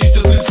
She's delivering.